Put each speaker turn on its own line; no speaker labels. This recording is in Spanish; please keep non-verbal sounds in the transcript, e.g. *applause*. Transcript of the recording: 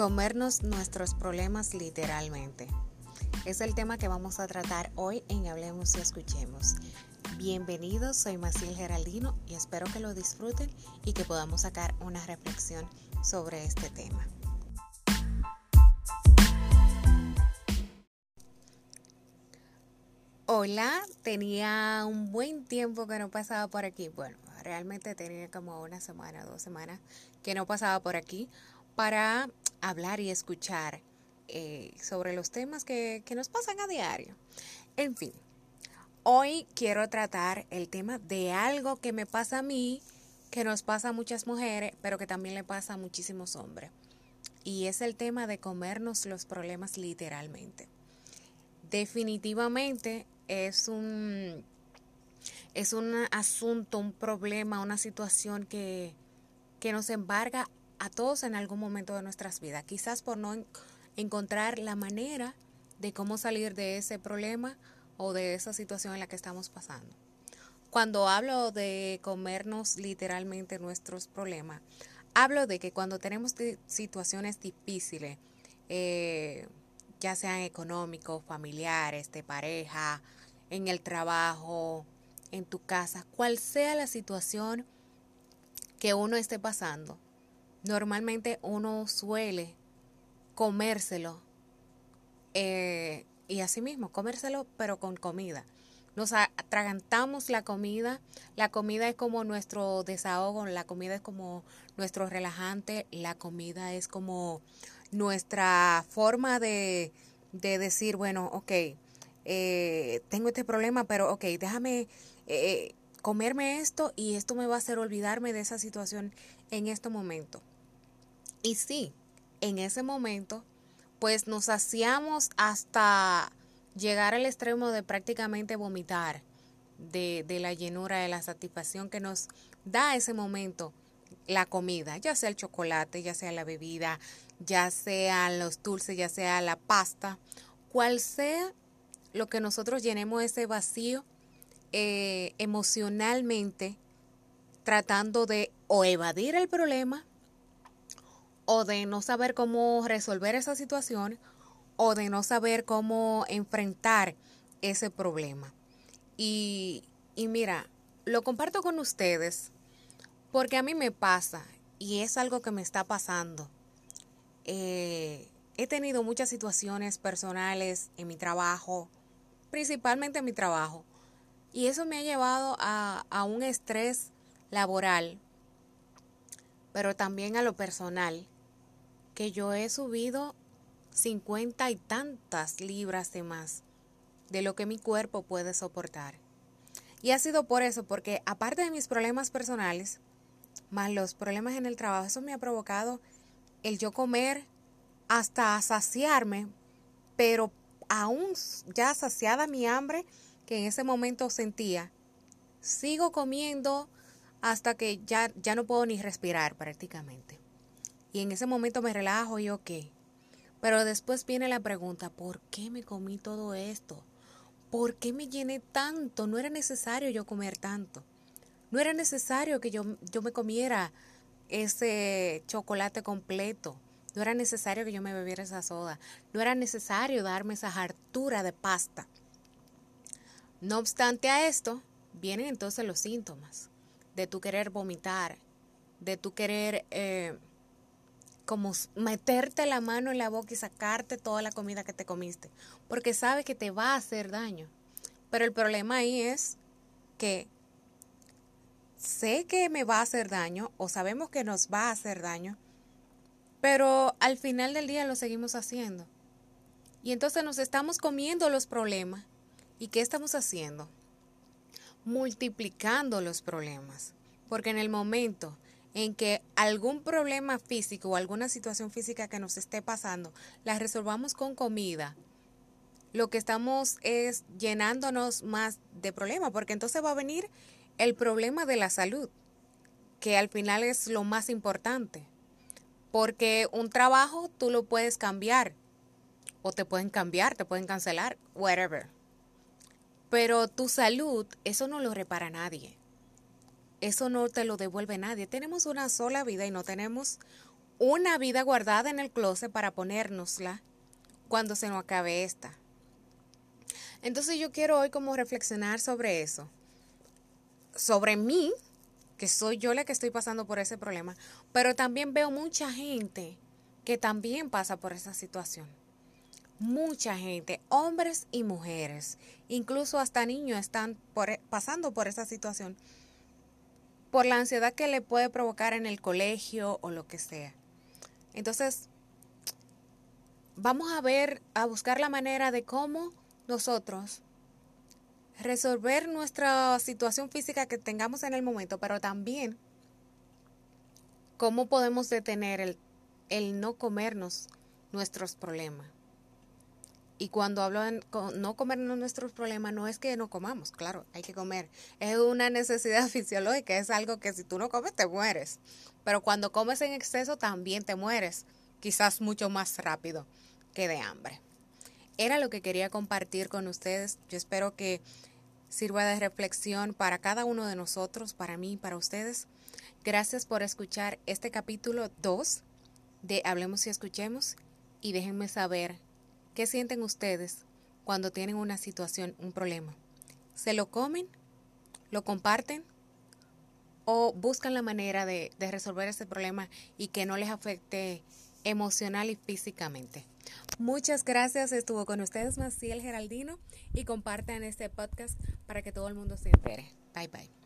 Comernos nuestros problemas literalmente. Es el tema que vamos a tratar hoy en Hablemos y Escuchemos. Bienvenidos, soy Maciel Geraldino y espero que lo disfruten y que podamos sacar una reflexión sobre este tema. Hola, tenía un buen tiempo que no pasaba por aquí. Bueno, realmente tenía como una semana, dos semanas que no pasaba por aquí para hablar y escuchar eh, sobre los temas que, que nos pasan a diario. En fin, hoy quiero tratar el tema de algo que me pasa a mí, que nos pasa a muchas mujeres, pero que también le pasa a muchísimos hombres. Y es el tema de comernos los problemas literalmente. Definitivamente es un es un asunto, un problema, una situación que, que nos embarga a todos en algún momento de nuestras vidas, quizás por no encontrar la manera de cómo salir de ese problema o de esa situación en la que estamos pasando. Cuando hablo de comernos literalmente nuestros problemas, hablo de que cuando tenemos situaciones difíciles, eh, ya sean económicos, familiares, de pareja, en el trabajo, en tu casa, cual sea la situación que uno esté pasando, normalmente uno suele comérselo eh, y así mismo, comérselo pero con comida. Nos atragantamos la comida, la comida es como nuestro desahogo, la comida es como nuestro relajante, la comida es como nuestra forma de, de decir, bueno, ok, eh, tengo este problema, pero ok, déjame eh, comerme esto y esto me va a hacer olvidarme de esa situación en este momento. Y sí, en ese momento, pues nos hacíamos hasta llegar al extremo de prácticamente vomitar de, de la llenura, de la satisfacción que nos da ese momento la comida, ya sea el chocolate, ya sea la bebida, ya sea los dulces, ya sea la pasta, cual sea lo que nosotros llenemos ese vacío eh, emocionalmente tratando de o evadir el problema o de no saber cómo resolver esa situación o de no saber cómo enfrentar ese problema. Y, y mira, lo comparto con ustedes porque a mí me pasa y es algo que me está pasando. Eh, he tenido muchas situaciones personales en mi trabajo, principalmente en mi trabajo, y eso me ha llevado a, a un estrés laboral, pero también a lo personal, que yo he subido cincuenta y tantas libras de más de lo que mi cuerpo puede soportar. Y ha sido por eso, porque aparte de mis problemas personales, más los problemas en el trabajo, eso me ha provocado el yo comer hasta saciarme, pero aún ya saciada mi hambre, que en ese momento sentía, sigo comiendo hasta que ya, ya no puedo ni respirar prácticamente. Y en ese momento me relajo y ok. Pero después viene la pregunta, ¿por qué me comí todo esto? ¿Por qué me llené tanto? No era necesario yo comer tanto. No era necesario que yo, yo me comiera ese chocolate completo. No era necesario que yo me bebiera esa soda. No era necesario darme esa hartura de pasta. No obstante a esto, vienen entonces los síntomas de tu querer vomitar, de tu querer eh, como meterte la mano en la boca y sacarte toda la comida que te comiste, porque sabes que te va a hacer daño. Pero el problema ahí es que sé que me va a hacer daño o sabemos que nos va a hacer daño, pero al final del día lo seguimos haciendo. Y entonces nos estamos comiendo los problemas ¿Y qué estamos haciendo? Multiplicando los problemas. Porque en el momento en que algún problema físico o alguna situación física que nos esté pasando, la resolvamos con comida, lo que estamos es llenándonos más de problemas, porque entonces va a venir el problema de la salud, que al final es lo más importante. Porque un trabajo tú lo puedes cambiar, o te pueden cambiar, te pueden cancelar, whatever. Pero tu salud, eso no lo repara nadie. Eso no te lo devuelve nadie. Tenemos una sola vida y no tenemos una vida guardada en el closet para ponérnosla cuando se nos acabe esta. Entonces yo quiero hoy como reflexionar sobre eso, sobre mí, que soy yo la que estoy pasando por ese problema, pero también veo mucha gente que también pasa por esa situación. Mucha gente, hombres y mujeres, incluso hasta niños están e, pasando por esa situación, por la ansiedad que le puede provocar en el colegio o lo que sea. Entonces, vamos a ver, a buscar la manera de cómo nosotros resolver nuestra situación física que tengamos en el momento, pero también cómo podemos detener el, el no comernos nuestros problemas. Y cuando hablo de no comernos nuestros problemas, no es que no comamos, claro, hay que comer. Es una necesidad *laughs* fisiológica, es algo que si tú no comes te mueres. Pero cuando comes en exceso también te mueres, quizás mucho más rápido que de hambre. Era lo que quería compartir con ustedes. Yo espero que sirva de reflexión para cada uno de nosotros, para mí y para ustedes. Gracias por escuchar este capítulo 2 de Hablemos y Escuchemos y déjenme saber qué sienten ustedes cuando tienen una situación, un problema. ¿Se lo comen? ¿Lo comparten? ¿O buscan la manera de, de resolver ese problema y que no les afecte emocional y físicamente? Muchas gracias. Estuvo con ustedes Maciel Geraldino y compartan este podcast para que todo el mundo se entere. Bye bye.